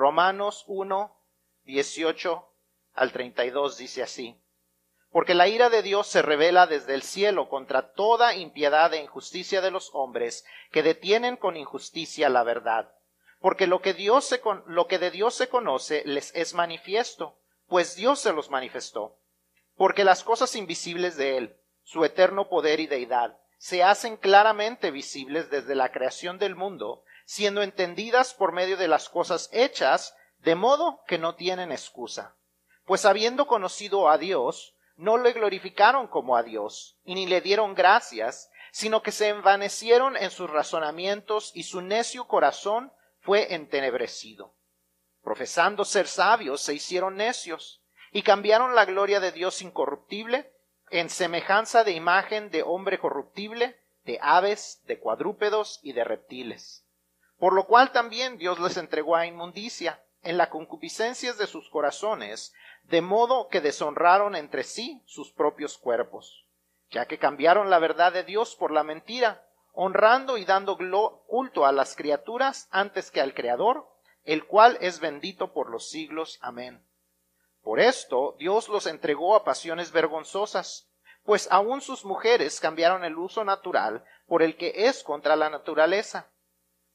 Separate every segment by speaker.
Speaker 1: Romanos 1, 18 al 32 dice así. Porque la ira de Dios se revela desde el cielo contra toda impiedad e injusticia de los hombres que detienen con injusticia la verdad. Porque lo que, Dios se lo que de Dios se conoce les es manifiesto, pues Dios se los manifestó. Porque las cosas invisibles de Él, su eterno poder y deidad, se hacen claramente visibles desde la creación del mundo, siendo entendidas por medio de las cosas hechas, de modo que no tienen excusa. Pues habiendo conocido a Dios, no le glorificaron como a Dios, y ni le dieron gracias, sino que se envanecieron en sus razonamientos y su necio corazón fue entenebrecido. Profesando ser sabios, se hicieron necios, y cambiaron la gloria de Dios incorruptible en semejanza de imagen de hombre corruptible, de aves, de cuadrúpedos y de reptiles. Por lo cual también Dios les entregó a inmundicia en las concupiscencias de sus corazones, de modo que deshonraron entre sí sus propios cuerpos, ya que cambiaron la verdad de Dios por la mentira, honrando y dando culto a las criaturas antes que al Creador, el cual es bendito por los siglos. Amén. Por esto Dios los entregó a pasiones vergonzosas, pues aun sus mujeres cambiaron el uso natural por el que es contra la naturaleza.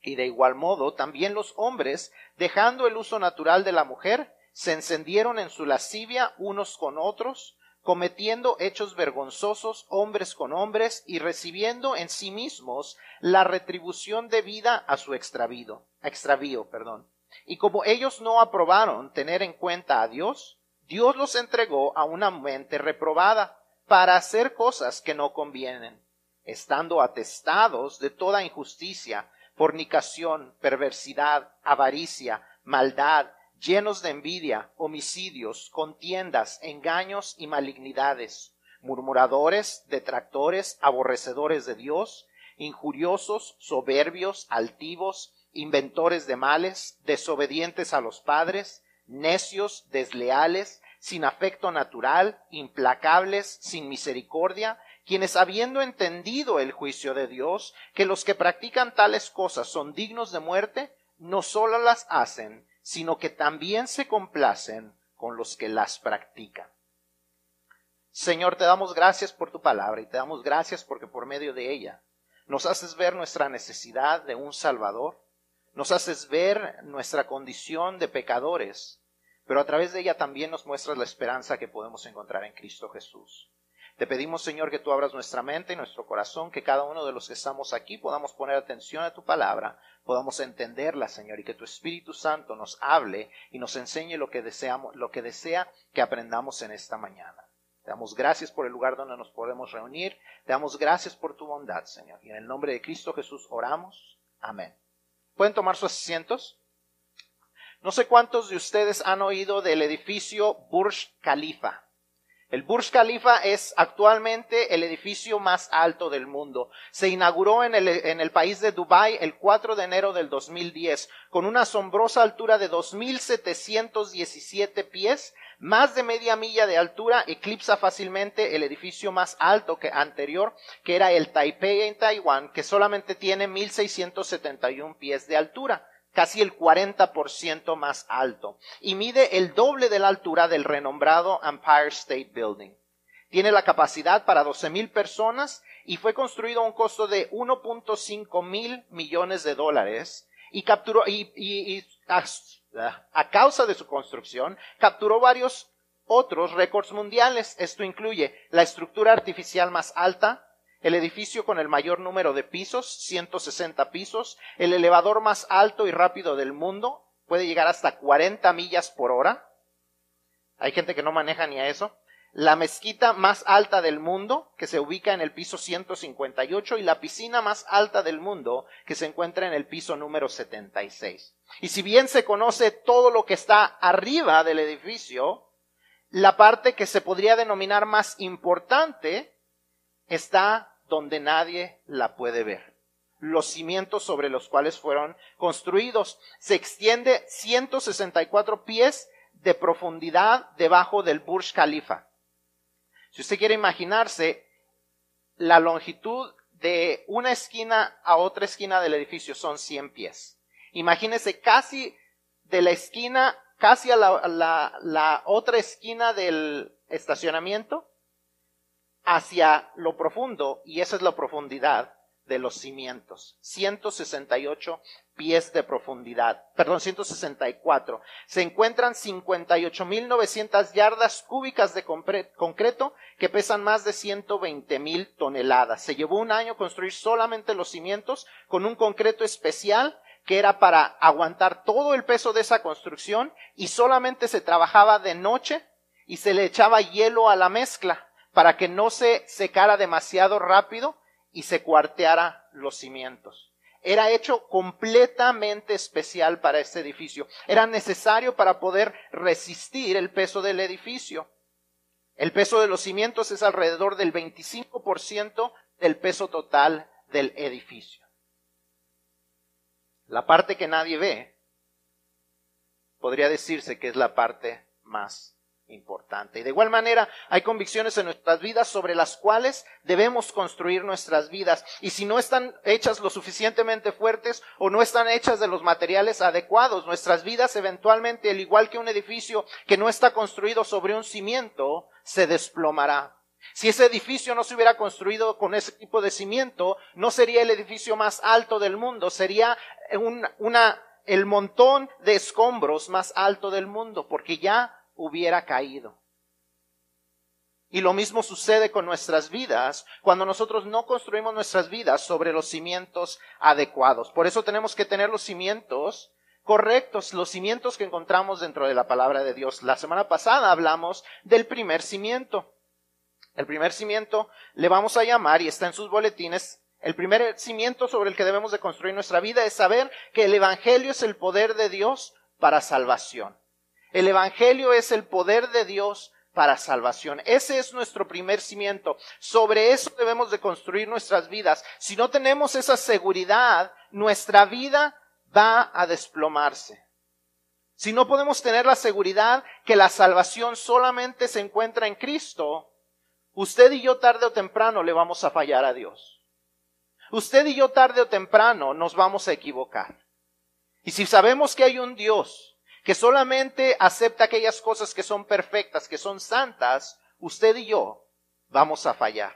Speaker 1: Y de igual modo también los hombres, dejando el uso natural de la mujer, se encendieron en su lascivia unos con otros, cometiendo hechos vergonzosos hombres con hombres y recibiendo en sí mismos la retribución debida a su extravío, extravío, perdón. Y como ellos no aprobaron tener en cuenta a Dios, Dios los entregó a una mente reprobada para hacer cosas que no convienen, estando atestados de toda injusticia, fornicación, perversidad, avaricia, maldad, llenos de envidia, homicidios, contiendas, engaños y malignidades, murmuradores, detractores, aborrecedores de Dios, injuriosos, soberbios, altivos, inventores de males, desobedientes a los padres, necios, desleales, sin afecto natural, implacables, sin misericordia, quienes habiendo entendido el juicio de Dios, que los que practican tales cosas son dignos de muerte, no sólo las hacen, sino que también se complacen con los que las practican. Señor, te damos gracias por tu palabra y te damos gracias porque por medio de ella nos haces ver nuestra necesidad de un Salvador, nos haces ver nuestra condición de pecadores, pero a través de ella también nos muestras la esperanza que podemos encontrar en Cristo Jesús. Te pedimos, Señor, que tú abras nuestra mente y nuestro corazón, que cada uno de los que estamos aquí podamos poner atención a tu palabra, podamos entenderla, Señor, y que tu Espíritu Santo nos hable y nos enseñe lo que deseamos, lo que desea que aprendamos en esta mañana. Te damos gracias por el lugar donde nos podemos reunir. Te damos gracias por tu bondad, Señor. Y en el nombre de Cristo Jesús oramos. Amén. ¿Pueden tomar sus asientos? No sé cuántos de ustedes han oído del edificio Burj Khalifa. El Burj Khalifa es actualmente el edificio más alto del mundo. Se inauguró en el, país de Dubái el 4 de enero del 2010 con una asombrosa altura de 2.717 pies, más de media milla de altura, eclipsa fácilmente el edificio más alto que anterior, que era el Taipei en Taiwán, que solamente tiene 1.671 pies de altura casi el 40% más alto, y mide el doble de la altura del renombrado Empire State Building. Tiene la capacidad para 12 mil personas y fue construido a un costo de 1.5 mil millones de dólares y capturó, y, a, a causa de su construcción, capturó varios otros récords mundiales. Esto incluye la estructura artificial más alta, el edificio con el mayor número de pisos, 160 pisos, el elevador más alto y rápido del mundo, puede llegar hasta 40 millas por hora. Hay gente que no maneja ni a eso. La mezquita más alta del mundo, que se ubica en el piso 158, y la piscina más alta del mundo, que se encuentra en el piso número 76. Y si bien se conoce todo lo que está arriba del edificio, la parte que se podría denominar más importante está donde nadie la puede ver. Los cimientos sobre los cuales fueron construidos. Se extiende 164 pies de profundidad debajo del Burj Khalifa. Si usted quiere imaginarse, la longitud de una esquina a otra esquina del edificio son 100 pies. Imagínese casi de la esquina casi a la, la, la otra esquina del estacionamiento hacia lo profundo, y esa es la profundidad de los cimientos. 168 pies de profundidad, perdón, 164. Se encuentran 58.900 yardas cúbicas de concreto que pesan más de 120.000 toneladas. Se llevó un año construir solamente los cimientos con un concreto especial que era para aguantar todo el peso de esa construcción y solamente se trabajaba de noche y se le echaba hielo a la mezcla para que no se secara demasiado rápido y se cuarteara los cimientos. Era hecho completamente especial para este edificio. Era necesario para poder resistir el peso del edificio. El peso de los cimientos es alrededor del 25% del peso total del edificio. La parte que nadie ve podría decirse que es la parte más importante. Y de igual manera, hay convicciones en nuestras vidas sobre las cuales debemos construir nuestras vidas. Y si no están hechas lo suficientemente fuertes o no están hechas de los materiales adecuados, nuestras vidas eventualmente, al igual que un edificio que no está construido sobre un cimiento, se desplomará. Si ese edificio no se hubiera construido con ese tipo de cimiento, no sería el edificio más alto del mundo, sería una, el montón de escombros más alto del mundo, porque ya hubiera caído. Y lo mismo sucede con nuestras vidas cuando nosotros no construimos nuestras vidas sobre los cimientos adecuados. Por eso tenemos que tener los cimientos correctos, los cimientos que encontramos dentro de la palabra de Dios. La semana pasada hablamos del primer cimiento. El primer cimiento le vamos a llamar, y está en sus boletines, el primer cimiento sobre el que debemos de construir nuestra vida es saber que el Evangelio es el poder de Dios para salvación. El Evangelio es el poder de Dios para salvación. Ese es nuestro primer cimiento. Sobre eso debemos de construir nuestras vidas. Si no tenemos esa seguridad, nuestra vida va a desplomarse. Si no podemos tener la seguridad que la salvación solamente se encuentra en Cristo, usted y yo tarde o temprano le vamos a fallar a Dios. Usted y yo tarde o temprano nos vamos a equivocar. Y si sabemos que hay un Dios que solamente acepta aquellas cosas que son perfectas, que son santas, usted y yo vamos a fallar.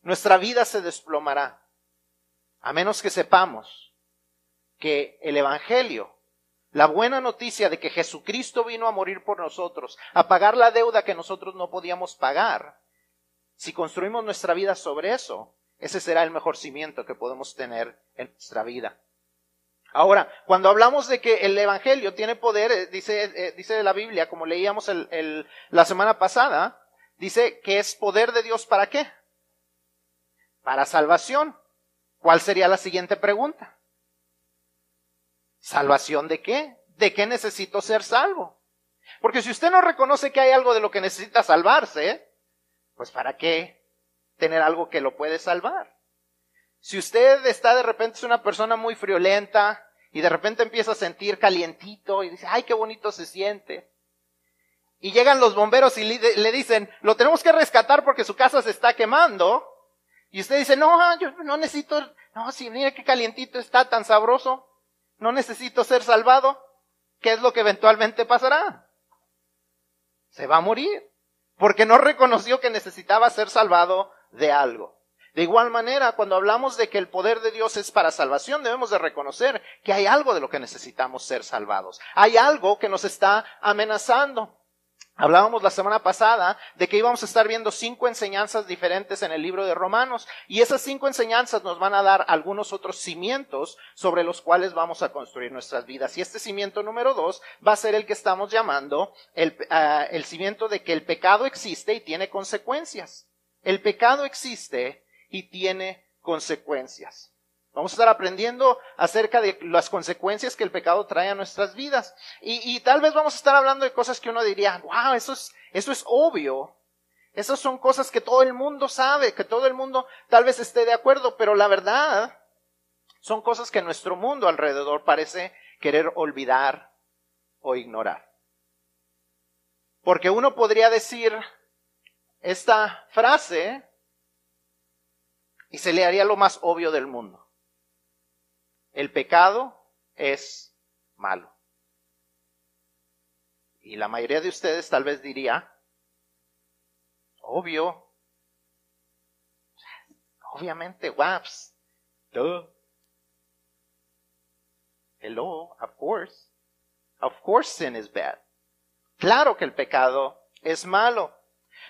Speaker 1: Nuestra vida se desplomará. A menos que sepamos que el Evangelio, la buena noticia de que Jesucristo vino a morir por nosotros, a pagar la deuda que nosotros no podíamos pagar, si construimos nuestra vida sobre eso, ese será el mejor cimiento que podemos tener en nuestra vida. Ahora, cuando hablamos de que el Evangelio tiene poder, eh, dice, eh, dice la Biblia, como leíamos el, la semana pasada, dice que es poder de Dios para qué? Para salvación. ¿Cuál sería la siguiente pregunta? ¿Salvación de qué? ¿De qué necesito ser salvo? Porque si usted no reconoce que hay algo de lo que necesita salvarse, pues ¿para qué tener algo que lo puede salvar? Si usted está de repente es una persona muy friolenta, y de repente empieza a sentir calientito y dice, ay, qué bonito se siente. Y llegan los bomberos y le, dicen, lo tenemos que rescatar porque su casa se está quemando. Y usted dice, no, yo no necesito, no, si mira qué calientito está, tan sabroso, no necesito ser salvado. ¿Qué es lo que eventualmente pasará? Se va a morir, porque no reconoció que necesitaba ser salvado de algo. De igual manera, cuando hablamos de que el poder de Dios es para salvación, debemos de reconocer que hay algo de lo que necesitamos ser salvados. Hay algo que nos está amenazando. Hablábamos la semana pasada de que íbamos a estar viendo cinco enseñanzas diferentes en el libro de Romanos y esas cinco enseñanzas nos van a dar algunos otros cimientos sobre los cuales vamos a construir nuestras vidas. Y este cimiento número dos va a ser el que estamos llamando el, ah, cimiento de que el pecado existe y tiene consecuencias. El pecado existe y tiene consecuencias. Vamos a estar aprendiendo acerca de las consecuencias que el pecado trae a nuestras vidas. Y, tal vez vamos a estar hablando de cosas que uno diría, wow, eso es, eso es obvio. Esas son cosas que todo el mundo sabe, que todo el mundo tal vez esté de acuerdo, pero la verdad son cosas que nuestro mundo alrededor parece querer olvidar o ignorar. Porque uno podría decir esta frase y se le haría lo más obvio del mundo. El pecado es malo. Y la mayoría de ustedes tal vez diría, obvio, obviamente, waps, duh. Hello, of course. Of course sin is bad. Claro que el pecado es malo.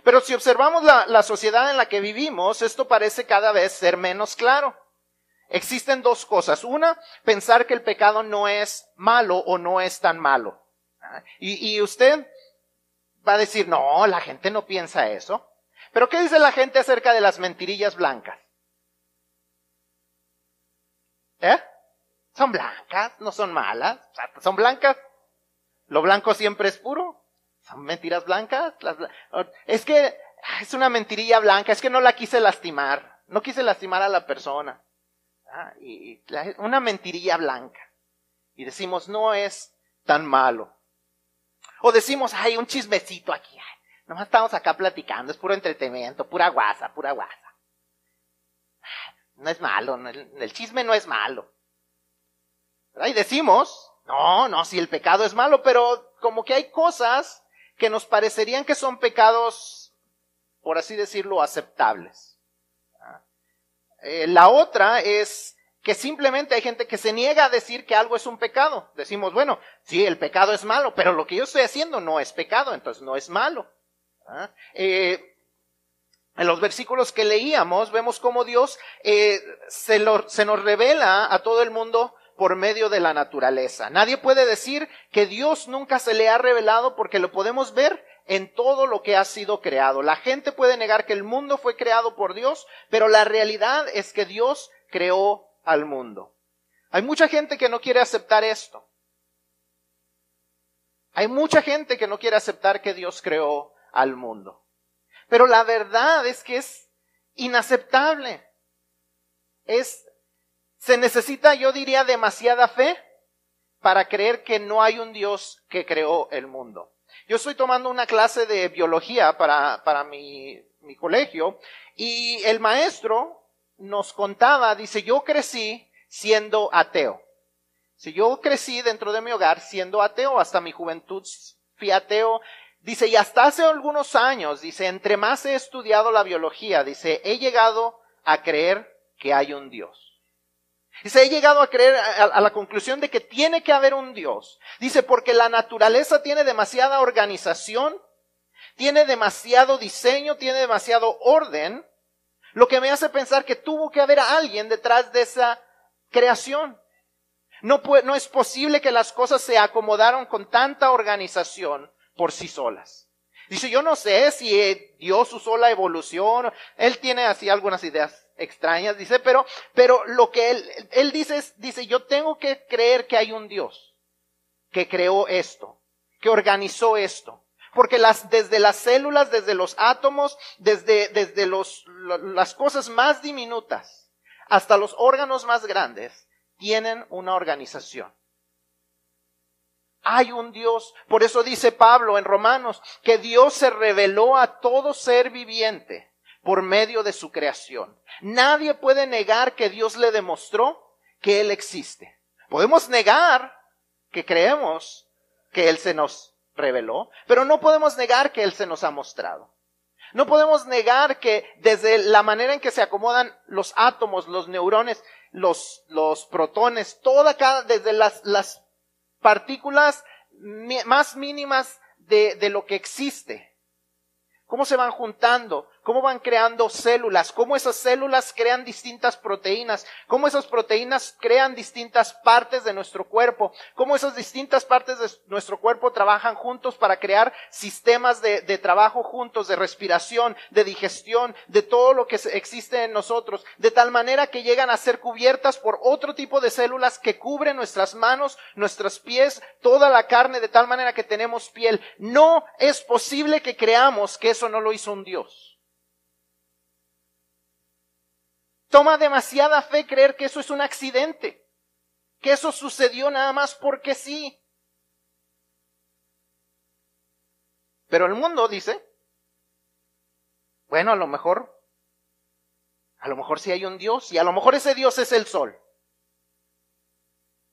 Speaker 1: Pero si observamos la, sociedad en la que vivimos, esto parece cada vez ser menos claro. Existen dos cosas. Una, pensar que el pecado no es malo o no es tan malo. Y, y usted va a decir, no, la gente no piensa eso. Pero ¿qué dice la gente acerca de las mentirillas blancas? ¿Eh? Son blancas, no son malas, son blancas. Lo blanco siempre es puro. Son mentiras blancas. es que es una mentirilla blanca, es que no la quise lastimar, no quise lastimar a la persona. Ah, y, una mentirilla blanca. Y decimos, no es tan malo. O decimos, hay un chismecito aquí. nomás estamos acá platicando, es puro entretenimiento, pura guasa, pura guasa. No es malo, el, chisme no es malo. Y decimos, no, no, si el pecado es malo, pero como que hay cosas que nos parecerían que son pecados, por así decirlo, aceptables. Eh, la otra es que simplemente hay gente que se niega a decir que algo es un pecado. Decimos, bueno, sí, el pecado es malo, pero lo que yo estoy haciendo no es pecado, entonces no es malo. Eh, en los versículos que leíamos vemos cómo Dios eh, se nos revela a todo el mundo por medio de la naturaleza. Nadie puede decir que Dios nunca se le ha revelado porque lo podemos ver en todo lo que ha sido creado. La gente puede negar que el mundo fue creado por Dios, pero la realidad es que Dios creó al mundo. Hay mucha gente que no quiere aceptar esto. Hay mucha gente que no quiere aceptar que Dios creó al mundo. Pero la verdad es que es inaceptable. Es, se necesita, yo diría, demasiada fe para creer que no hay un Dios que creó el mundo. Yo estoy tomando una clase de biología para, para mi, mi colegio y el maestro nos contaba, dice, yo crecí siendo ateo. Si yo crecí dentro de mi hogar siendo ateo, hasta mi juventud fui ateo. Dice, y hasta hace algunos años, dice, entre más he estudiado la biología, dice, he llegado a creer que hay un Dios. Dice, he llegado a creer a, la conclusión de que tiene que haber un Dios. Dice, porque la naturaleza tiene demasiada organización, tiene demasiado diseño, tiene demasiado orden, lo que me hace pensar que tuvo que haber alguien detrás de esa creación. No, no es posible que las cosas se acomodaron con tanta organización por sí solas. Dice, yo no sé si Dios usó la evolución, él tiene así algunas ideas extrañas, dice, pero, pero lo que él, él dice es, dice, yo tengo que creer que hay un Dios que creó esto, que organizó esto. Porque las, desde las células, desde los átomos, desde, desde los, las cosas más diminutas, hasta los órganos más grandes, tienen una organización. Hay un Dios. Por eso dice Pablo en Romanos que Dios se reveló a todo ser viviente por medio de su creación. Nadie puede negar que Dios le demostró que Él existe. Podemos negar que creemos que Él se nos reveló, pero no podemos negar que Él se nos ha mostrado. No podemos negar que desde la manera en que se acomodan los átomos, los neurones, los, los protones, toda cada, desde las, las partículas más mínimas de, de lo que existe, cómo se van juntando, cómo van creando células, cómo esas células crean distintas proteínas, cómo esas proteínas crean distintas partes de nuestro cuerpo, cómo esas distintas partes de nuestro cuerpo trabajan juntos para crear sistemas de, trabajo juntos, de respiración, de digestión, de todo lo que existe en nosotros, de tal manera que llegan a ser cubiertas por otro tipo de células que cubren nuestras manos, nuestros pies, toda la carne, de tal manera que tenemos piel. No es posible que creamos que eso no lo hizo un Dios. Toma demasiada fe creer que eso es un accidente, que eso sucedió nada más porque sí. Pero el mundo dice, bueno, a lo mejor, a lo mejor sí hay un Dios y a lo mejor ese Dios es el sol.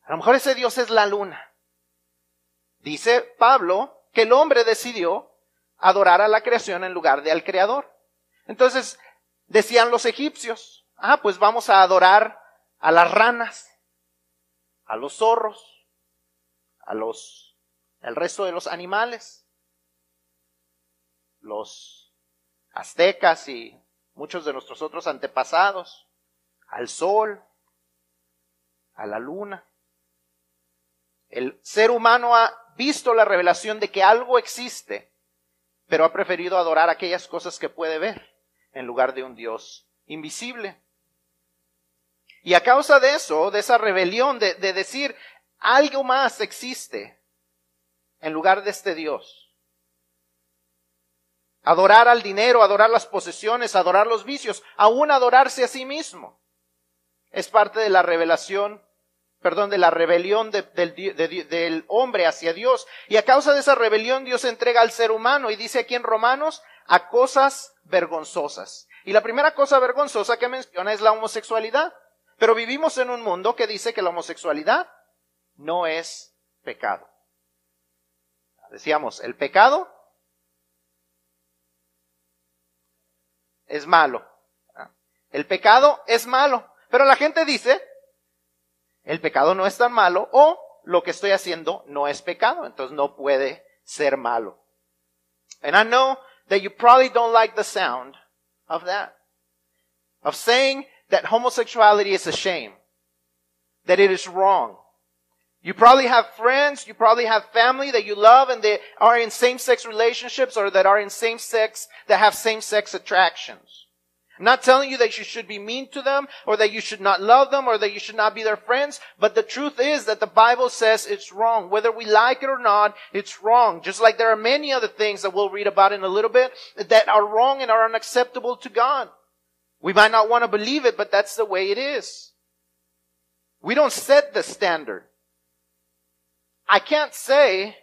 Speaker 1: A lo mejor ese Dios es la luna. Dice Pablo que el hombre decidió adorar a la creación en lugar de al creador. Entonces, decían los egipcios, ah, pues vamos a adorar a las ranas, a los zorros, a los, el resto de los animales. Los aztecas y muchos de nuestros otros antepasados, al sol, a la luna. El ser humano ha visto la revelación de que algo existe, pero ha preferido adorar aquellas cosas que puede ver en lugar de un Dios invisible. Y a causa de eso, de esa rebelión, de, de decir algo más existe en lugar de este Dios, adorar al dinero, adorar las posesiones, adorar los vicios, aún adorarse a sí mismo, es parte de la revelación perdón, de la rebelión del hombre hacia Dios. Y a causa de esa rebelión Dios entrega al ser humano y dice aquí en Romanos a cosas vergonzosas. Y la primera cosa vergonzosa que menciona es la homosexualidad. Pero vivimos en un mundo que dice que la homosexualidad no es pecado. Decíamos, el pecado es malo. El pecado es malo. Pero la gente dice el pecado no es tan malo o lo que estoy haciendo no es pecado, entonces no puede ser malo. And I know that you probably don't like the sound of that. Of saying that homosexuality is a shame. That it is wrong. You probably have friends, you probably have family that you love and they are in same-sex relationships or that are in same-sex, that have same-sex attractions. I'm not telling you that you should be mean to them or that you should not love them or that you should not be their friends. But the truth is that the Bible says it's wrong. Whether we like it or not, it's wrong. Just like there are many other things that we'll read about in a little bit that are wrong and are unacceptable to God. We might not want to believe it, but that's the way it is. We don't set the standard. I can't say,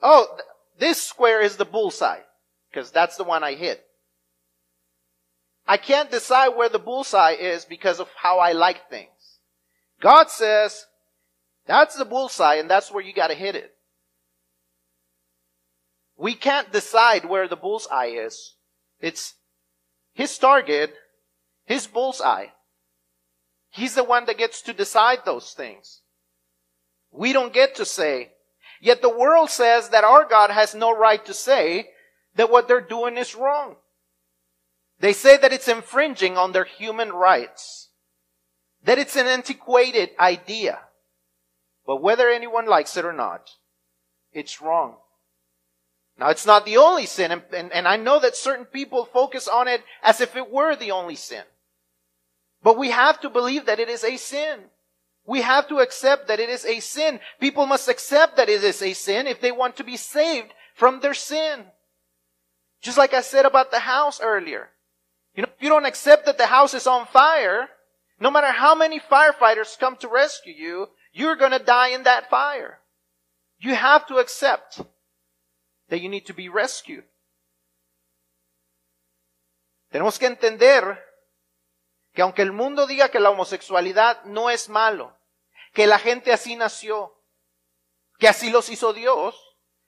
Speaker 1: oh, this square is the bullseye because that's the one I hit. I can't decide where the bullseye is because of how I like things. God says, that's the bullseye and that's where you gotta hit it. We can't decide where the bullseye is. It's his target, his bullseye. He's the one that gets to decide those things. We don't get to say. Yet the world says that our God has no right to say that what they're doing is wrong. They say that it's infringing on their human rights, that it's an antiquated idea. But whether anyone likes it or not, it's wrong. Now it's not the only sin, and, and, and, I know that certain people focus on it as if it were the only sin. But we have to believe that it is a sin. We have to accept that it is a sin. People must accept that it is a sin if they want to be saved from their sin. Just like I said about the house earlier. You know, if you don't accept that the house is on fire, no matter how many firefighters come to rescue you, you're gonna die in that fire. You have to accept that you need to be rescued. Tenemos que entender que aunque el mundo diga que la homosexualidad no es malo, que la gente así nació, que así los hizo Dios,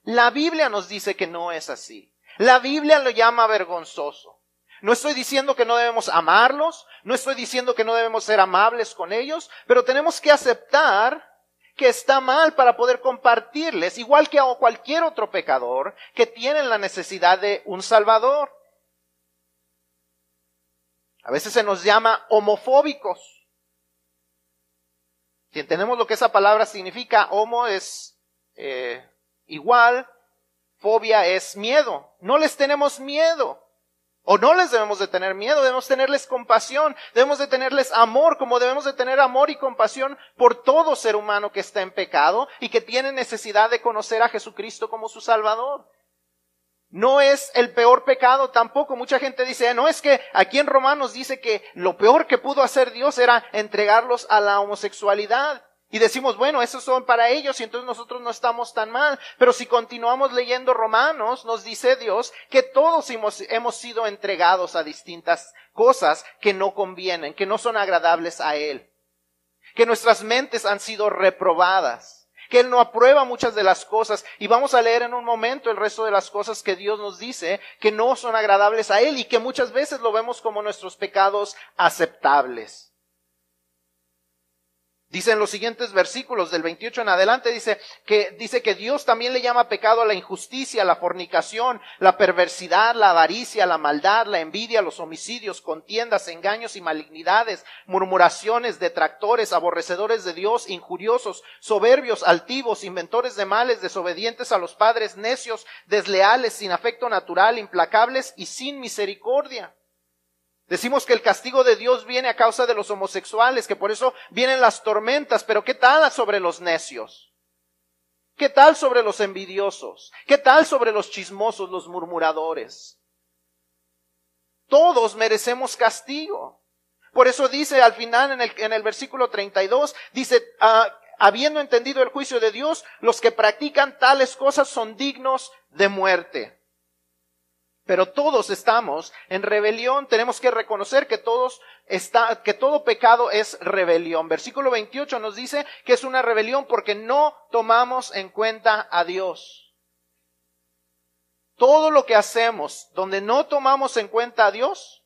Speaker 1: la Biblia nos dice que no es así. La Biblia lo llama vergonzoso. No estoy diciendo que no debemos amarlos, no estoy diciendo que no debemos ser amables con ellos, pero tenemos que aceptar que está mal para poder compartirles, igual que a cualquier otro pecador que tiene la necesidad de un Salvador. A veces se nos llama homofóbicos. Si entendemos lo que esa palabra significa, homo es eh, igual, fobia es miedo. No les tenemos miedo. O no les debemos de tener miedo, debemos tenerles compasión, debemos de tenerles amor, como debemos de tener amor y compasión por todo ser humano que está en pecado y que tiene necesidad de conocer a Jesucristo como su Salvador. No es el peor pecado tampoco. Mucha gente dice, no es que aquí en Romanos dice que lo peor que pudo hacer Dios era entregarlos a la homosexualidad. Y decimos, bueno, esos son para ellos y entonces nosotros no estamos tan mal. Pero si continuamos leyendo Romanos, nos dice Dios que todos hemos, hemos sido entregados a distintas cosas que no convienen, que no son agradables a Él. Que nuestras mentes han sido reprobadas que Él no aprueba muchas de las cosas. Y vamos a leer en un momento el resto de las cosas que Dios nos dice que no son agradables a Él y que muchas veces lo vemos como nuestros pecados aceptables. Dice en los siguientes versículos del 28 en adelante, dice que, dice que Dios también le llama pecado a la injusticia, la fornicación, la perversidad, la avaricia, la maldad, la envidia, los homicidios, contiendas, engaños y malignidades, murmuraciones, detractores, aborrecedores de Dios, injuriosos, soberbios, altivos, inventores de males, desobedientes a los padres, necios, desleales, sin afecto natural, implacables y sin misericordia. Decimos que el castigo de Dios viene a causa de los homosexuales, que por eso vienen las tormentas, pero ¿qué tal sobre los necios? ¿Qué tal sobre los envidiosos? ¿Qué tal sobre los chismosos, los murmuradores? Todos merecemos castigo. Por eso dice al final en el, en el versículo 32, dice, ah, habiendo entendido el juicio de Dios, los que practican tales cosas son dignos de muerte. Pero todos estamos en rebelión. Tenemos que reconocer que todos está, que todo pecado es rebelión. Versículo 28 nos dice que es una rebelión porque no tomamos en cuenta a Dios. Todo lo que hacemos donde no tomamos en cuenta a Dios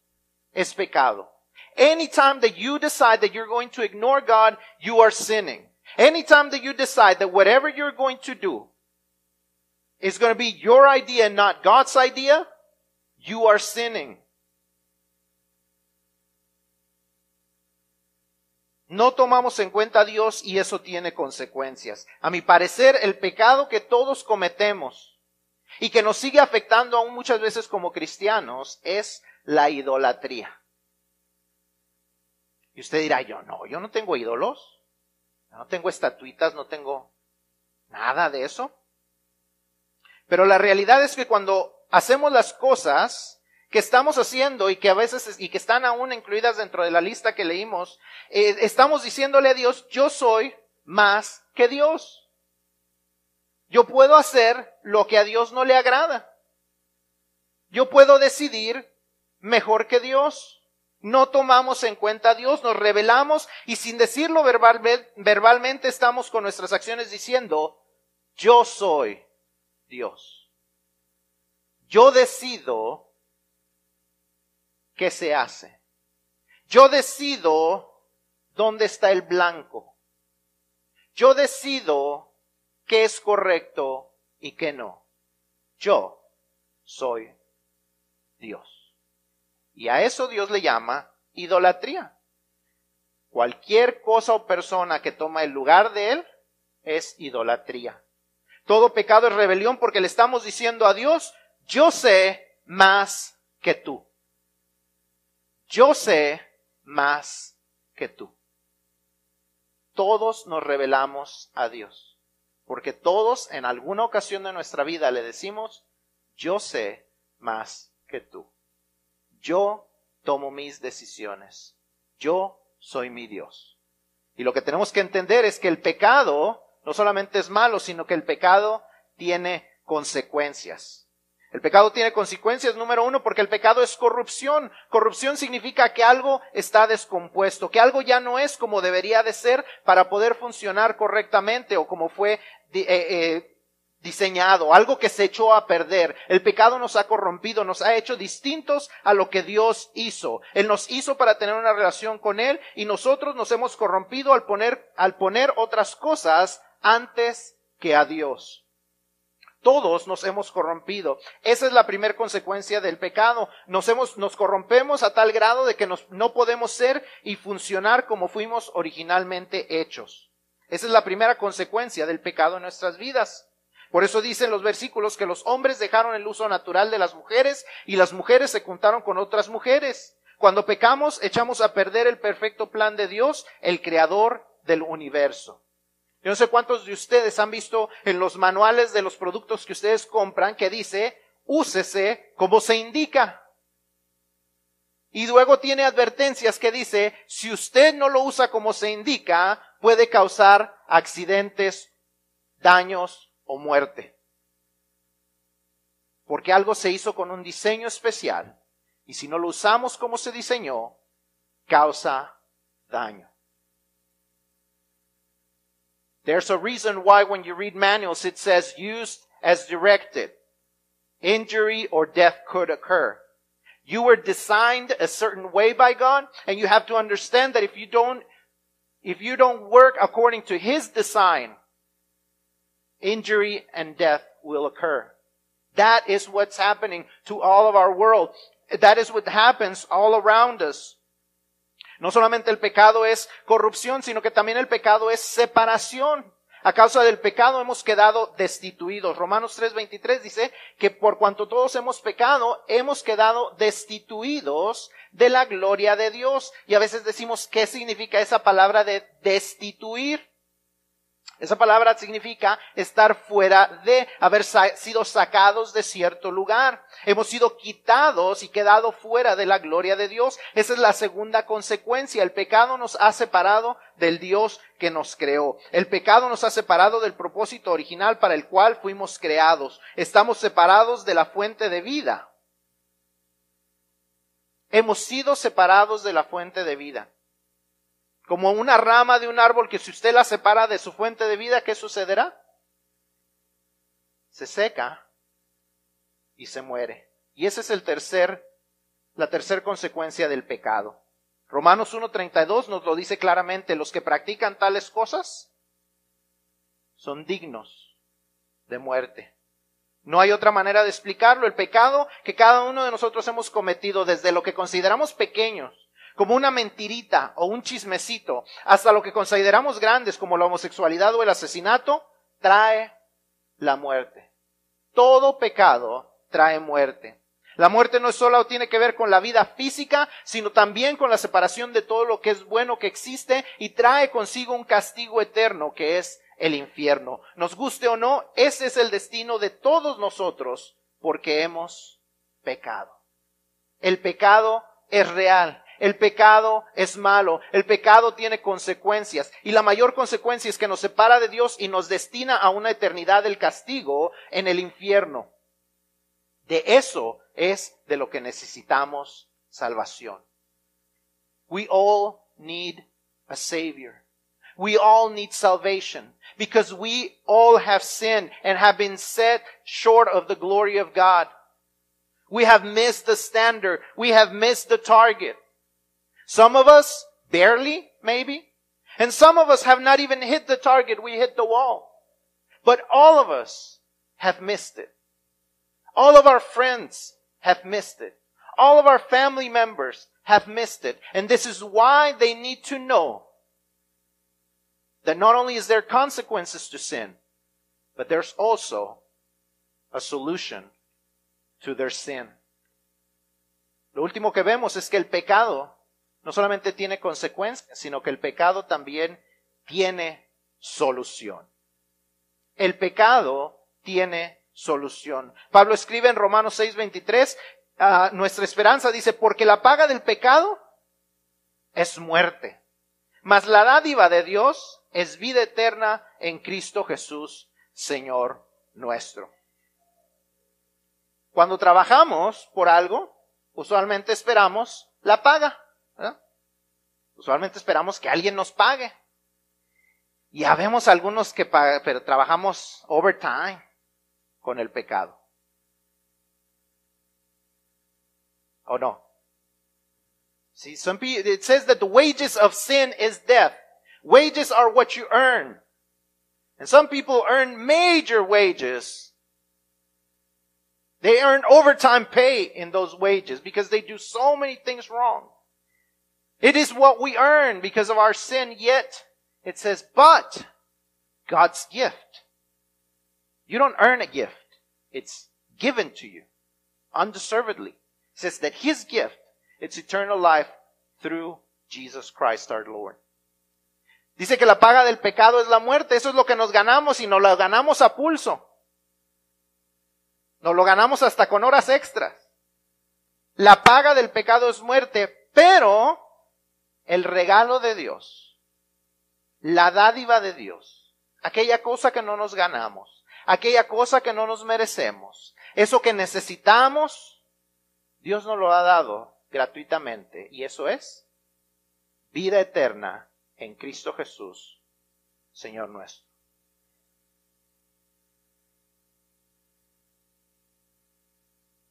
Speaker 1: es pecado. Anytime that you decide that you're going to ignore God, you are sinning. Anytime that you decide that whatever you're going to do is going to be your idea and not God's idea, You are sinning. No tomamos en cuenta a Dios y eso tiene consecuencias. A mi parecer, el pecado que todos cometemos y que nos sigue afectando aún muchas veces como cristianos es la idolatría. Y usted dirá, yo no, yo no tengo ídolos, no tengo estatuitas, no tengo nada de eso. Pero la realidad es que cuando hacemos las cosas que estamos haciendo y que a veces y que están aún incluidas dentro de la lista que leímos, eh, estamos diciéndole a Dios, yo soy más que Dios. Yo puedo hacer lo que a Dios no le agrada. Yo puedo decidir mejor que Dios. No tomamos en cuenta a Dios, nos revelamos y sin decirlo verbalmente estamos con nuestras acciones diciendo, yo soy Dios. Yo decido qué se hace. Yo decido dónde está el blanco. Yo decido qué es correcto y qué no. Yo soy Dios. Y a eso Dios le llama idolatría. Cualquier cosa o persona que toma el lugar de Él es idolatría. Todo pecado es rebelión porque le estamos diciendo a Dios, yo sé más que tú. Yo sé más que tú. Todos nos revelamos a Dios, porque todos en alguna ocasión de nuestra vida le decimos, yo sé más que tú. Yo tomo mis decisiones. Yo soy mi Dios. Y lo que tenemos que entender es que el pecado no solamente es malo, sino que el pecado tiene consecuencias. El pecado tiene consecuencias, número uno, porque el pecado es corrupción. Corrupción significa que algo está descompuesto, que algo ya no es como debería de ser para poder funcionar correctamente o como fue eh, eh, diseñado, algo que se echó a perder. El pecado nos ha corrompido, nos ha hecho distintos a lo que Dios hizo. Él nos hizo para tener una relación con Él y nosotros nos hemos corrompido al poner, al poner otras cosas antes que a Dios. Todos nos hemos corrompido. Esa es la primera consecuencia del pecado. Nos hemos, nos corrompemos a tal grado de que no podemos ser y funcionar como fuimos originalmente hechos. Esa es la primera consecuencia del pecado en nuestras vidas. Por eso dicen los versículos que los hombres dejaron el uso natural de las mujeres y las mujeres se juntaron con otras mujeres. Cuando pecamos, echamos a perder el perfecto plan de Dios, el creador del universo. Yo no sé cuántos de ustedes han visto en los manuales de los productos que ustedes compran que dice, úsese como se indica. Y luego tiene advertencias que dice, si usted no lo usa como se indica, puede causar accidentes, daños o muerte. Porque algo se hizo con un diseño especial y si no lo usamos como se diseñó, causa daño. There's a reason why when you read manuals it says used as directed. Injury or death could occur. You were designed a certain way by God, and you have to understand that if you don't, if you don't work according to His design, injury and death will occur. That is what's happening to all of our world. That is what happens all around us. No solamente el pecado es corrupción, sino que también el pecado es separación. A causa del pecado hemos quedado destituidos. Romanos 3:23 dice que por cuanto todos hemos pecado, hemos quedado destituidos de la gloria de Dios. Y a veces decimos, ¿qué significa esa palabra de destituir? Esa palabra significa estar fuera de, haber sido sacados de cierto lugar. Hemos sido quitados y quedado fuera de la gloria de Dios. Esa es la segunda consecuencia. El pecado nos ha separado del Dios que nos creó. El pecado nos ha separado del propósito original para el cual fuimos creados. Estamos separados de la fuente de vida. Hemos sido separados de la fuente de vida. Como una rama de un árbol que si usted la separa de su fuente de vida, ¿qué sucederá? Se seca y se muere. Y esa es el tercer, la tercera consecuencia del pecado. Romanos 1.32 nos lo dice claramente, los que practican tales cosas son dignos de muerte. No hay otra manera de explicarlo. El pecado que cada uno de nosotros hemos cometido desde lo que consideramos pequeños como una mentirita o un chismecito, hasta lo que consideramos grandes como la homosexualidad o el asesinato, trae la muerte. Todo pecado trae muerte. La muerte no solo tiene que ver con la vida física, sino también con la separación de todo lo que es bueno que existe y trae consigo un castigo eterno que es el infierno. Nos guste o no, ese es el destino de todos nosotros porque hemos pecado. El pecado es real. El pecado es malo, el pecado tiene consecuencias y la mayor consecuencia es que nos separa de Dios y nos destina a una eternidad del castigo en el infierno. De eso es de lo que necesitamos salvación. We all need a Savior. We all need salvation because we all have sinned and have been set short of the glory of God. We have missed the standard. We have missed the target. Some of us barely, maybe. And some of us have not even hit the target. We hit the wall. But all of us have missed it. All of our friends have missed it. All of our family members have missed it. And this is why they need to know that not only is there consequences to sin, but there's also a solution to their sin. Lo último que vemos es que el pecado no solamente tiene consecuencias, sino que el pecado también tiene solución. El pecado tiene solución. Pablo escribe en Romanos 6:23, uh, nuestra esperanza dice, porque la paga del pecado es muerte, mas la dádiva de Dios es vida eterna en Cristo Jesús, Señor nuestro. Cuando trabajamos por algo, usualmente esperamos la paga. Usualmente esperamos que alguien nos pague. Y habemos algunos que pero trabajamos overtime con el pecado. ¿O no? See, some people, it says that the wages of sin is death. Wages are what you earn. And some people earn major wages. They earn overtime pay in those wages because they do so many things wrong. It is what we earn because of our sin, yet it says, but God's gift. You don't earn a gift. It's given to you undeservedly. It says that His gift, it's eternal life through Jesus Christ our Lord. Dice que la paga del pecado es la muerte. Eso es lo que nos ganamos y nos lo ganamos a pulso. Nos lo ganamos hasta con horas extras. La paga del pecado es muerte, pero el regalo de Dios, la dádiva de Dios, aquella cosa que no nos ganamos, aquella cosa que no nos merecemos, eso que necesitamos, Dios nos lo ha dado gratuitamente y eso es vida eterna en Cristo Jesús, Señor nuestro.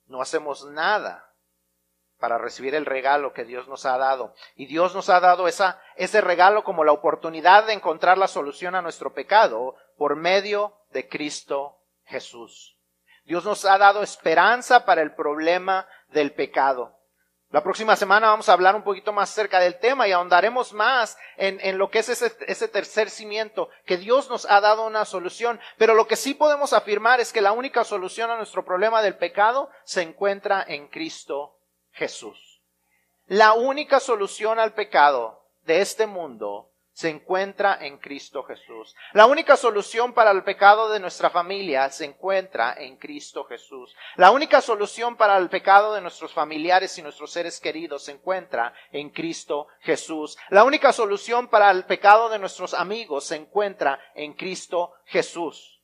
Speaker 1: No hacemos nada para recibir el regalo que Dios nos ha dado. Y Dios nos ha dado esa, ese regalo como la oportunidad de encontrar la solución a nuestro pecado por medio de Cristo Jesús. Dios nos ha dado esperanza para el problema del pecado. La próxima semana vamos a hablar un poquito más acerca del tema y ahondaremos más en, en lo que es ese, ese, tercer cimiento, que Dios nos ha dado una solución. Pero lo que sí podemos afirmar es que la única solución a nuestro problema del pecado se encuentra en Cristo Jesús. La única solución al pecado de este mundo se encuentra en Cristo Jesús. La única solución para el pecado de nuestra familia se encuentra en Cristo Jesús. La única solución para el pecado de nuestros familiares y nuestros seres queridos se encuentra en Cristo Jesús. La única solución para el pecado de nuestros amigos se encuentra en Cristo Jesús.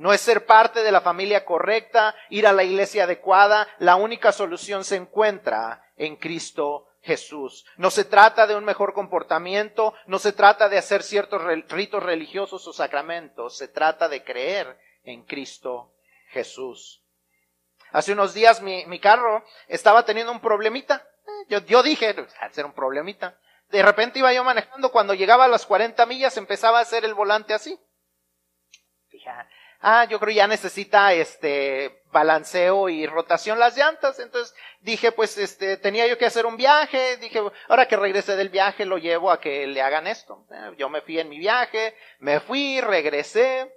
Speaker 1: No es ser parte de la familia correcta, ir a la iglesia adecuada. La única solución se encuentra en Cristo Jesús. No se trata de un mejor comportamiento, no se trata de hacer ciertos ritos religiosos o sacramentos, se trata de creer en Cristo Jesús. Hace unos días mi, carro estaba teniendo un problemita. Yo, yo dije, hacer un problemita. De repente iba yo manejando, cuando llegaba a las 40 millas empezaba a hacer el volante así. Dije, ah, yo creo ya necesita este balanceo y rotación las llantas. Entonces dije, pues este, tenía yo que hacer un viaje. Dije, ahora que regrese del viaje lo llevo a que le hagan esto. Eh, yo me fui en mi viaje, me fui, regresé.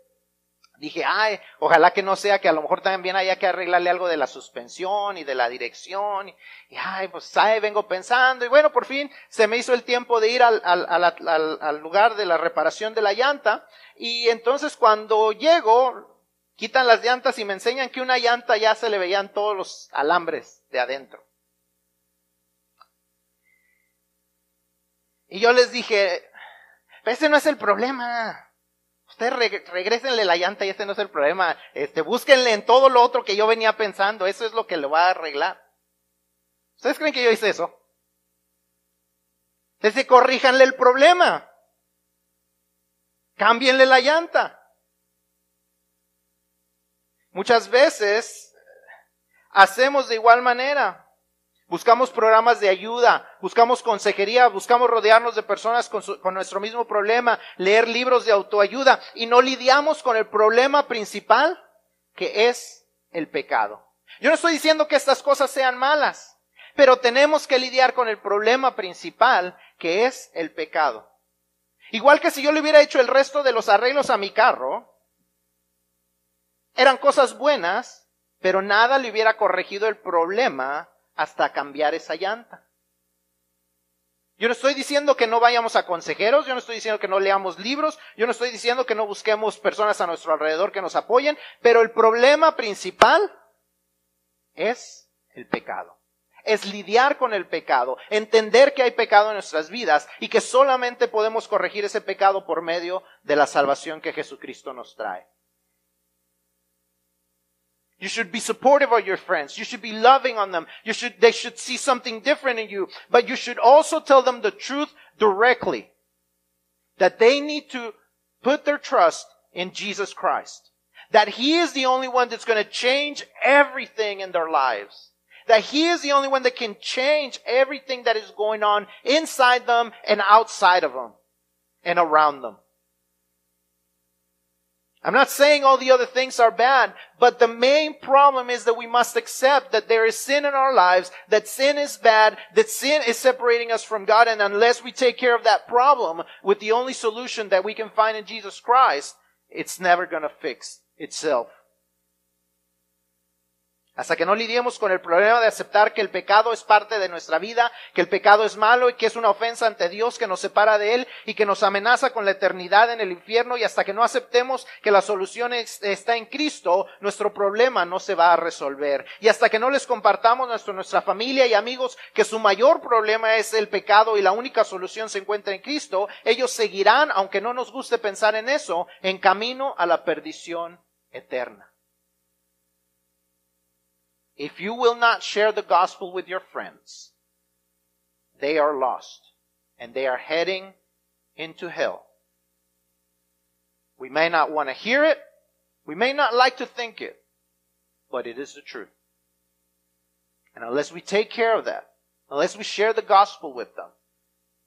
Speaker 1: Dije, ay, ojalá que no sea que a lo mejor también haya que arreglarle algo de la suspensión y de la dirección. Y, ay, pues, ay, vengo pensando. Y bueno, por fin se me hizo el tiempo de ir al, al, al, al lugar de la reparación de la llanta. Y entonces cuando llego, quitan las llantas y me enseñan que una llanta ya se le veían todos los alambres de adentro. Y yo les dije, ese no es el problema. Ustedes regresenle la llanta y ese no es el problema. Este, búsquenle en todo lo otro que yo venía pensando. Eso es lo que le va a arreglar. ¿Ustedes creen que yo hice eso? Entonces corríjanle el problema. Cámbienle la llanta. Muchas veces hacemos de igual manera. Buscamos programas de ayuda, buscamos consejería, buscamos rodearnos de personas con, nuestro mismo problema, leer libros de autoayuda y no lidiamos con el problema principal que es el pecado. Yo no estoy diciendo que estas cosas sean malas, pero tenemos que lidiar con el problema principal que es el pecado. Igual que si yo le hubiera hecho el resto de los arreglos a mi carro, eran cosas buenas, pero nada le hubiera corregido el problema hasta cambiar esa llanta. Yo no estoy diciendo que no vayamos a consejeros, yo no estoy diciendo que no leamos libros, yo no estoy diciendo que no busquemos personas a nuestro alrededor que nos apoyen, pero el problema principal es el pecado es lidiar con el pecado, entender que hay pecado en nuestras vidas y que solamente podemos corregir ese pecado por medio de la salvación que Jesucristo nos trae. You should be supportive of your friends. You should be loving on them. You should, they should see something different in you. But you should also tell them the truth directly. That they need to put their trust in Jesus Christ. That He is the only one that's going to change everything in their lives. That He is the only one that can change everything that is going on inside them and outside of them and around them. I'm not saying all the other things are bad, but the main problem is that we must accept that there is sin in our lives, that sin is bad, that sin is separating us from God, and unless we take care of that problem with the only solution that we can find in Jesus Christ, it's never gonna fix itself. Hasta que no lidiemos con el problema de aceptar que el pecado es parte de nuestra vida, que el pecado es malo y que es una ofensa ante Dios que nos separa de Él y que nos amenaza con la eternidad en el infierno y hasta que no aceptemos que la solución está en Cristo, nuestro problema no se va a resolver. Y hasta que no les compartamos nuestro, nuestra familia y amigos que su mayor problema es el pecado y la única solución se encuentra en Cristo, ellos seguirán, aunque no nos guste pensar en eso, en camino a la perdición eterna. If you will not share the gospel with your friends, they are lost and they are heading into hell. We may not want to hear it, We may not like to think it, but it is the truth. And unless we take care of that, unless we share the gospel with them,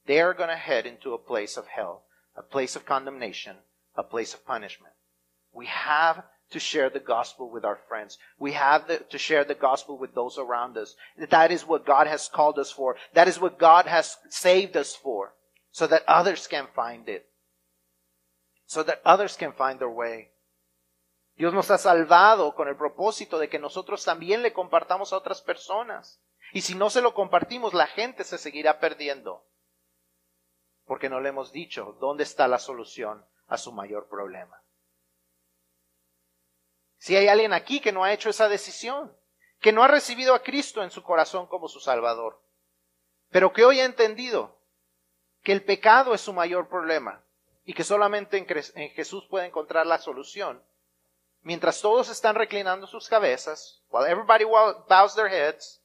Speaker 1: they are going to head into a place of hell, a place of condemnation, a place of punishment. We have to share the gospel with our friends. We have the, to share the gospel with those around us. That is what God has called us for. That is what God has saved us for, so that others can find it. So that others can find their way. Dios nos ha salvado con el propósito de que nosotros también le compartamos a otras personas. Y si no se lo compartimos, la gente se seguirá perdiendo. Porque no le hemos dicho dónde está la solución a su mayor problema. Si hay alguien aquí que no ha hecho esa decisión, que no ha recibido a Cristo en su corazón como su Salvador, pero que hoy ha entendido que el pecado es su mayor problema y que solamente en, Jesús puede encontrar la solución, mientras todos están reclinando sus cabezas, while everybody bows their heads,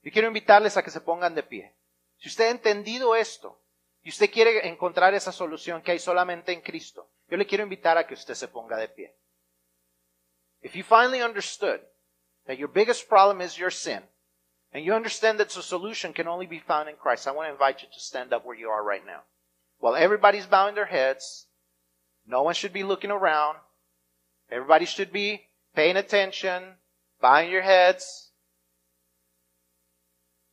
Speaker 1: yo quiero invitarles a que se pongan de pie. Si usted ha entendido esto y usted quiere encontrar esa solución que hay solamente en Cristo, yo le quiero invitar a que usted se ponga de pie. If you finally understood that your biggest problem is your sin, and you understand that the solution can only be found in Christ, I want to invite you to stand up where you are right now. While everybody's bowing their heads, no one should be looking around. Everybody should be paying attention, bowing your heads.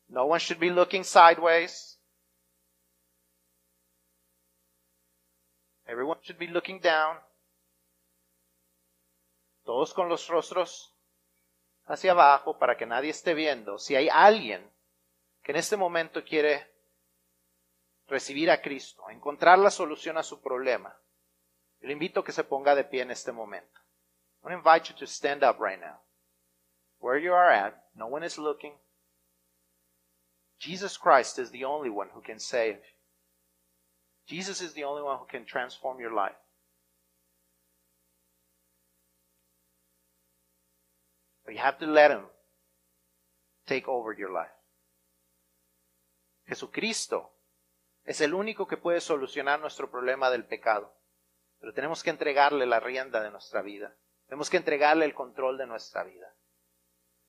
Speaker 1: No one should be looking sideways. Everyone should be looking down. Todos con los rostros hacia abajo para que nadie esté viendo. Si hay alguien que en este momento quiere recibir a Cristo, encontrar la solución a su problema, le invito a que se ponga de pie en este momento. I want to invite you to stand up right now. Where you are at, no one is looking. Jesus Christ is the only one who can save. Jesus is the only one who can transform your life. But you have to let Him take over your life. Jesucristo es el único que puede solucionar nuestro problema del pecado. Pero tenemos que entregarle la rienda de nuestra vida. Tenemos que entregarle el control de nuestra vida.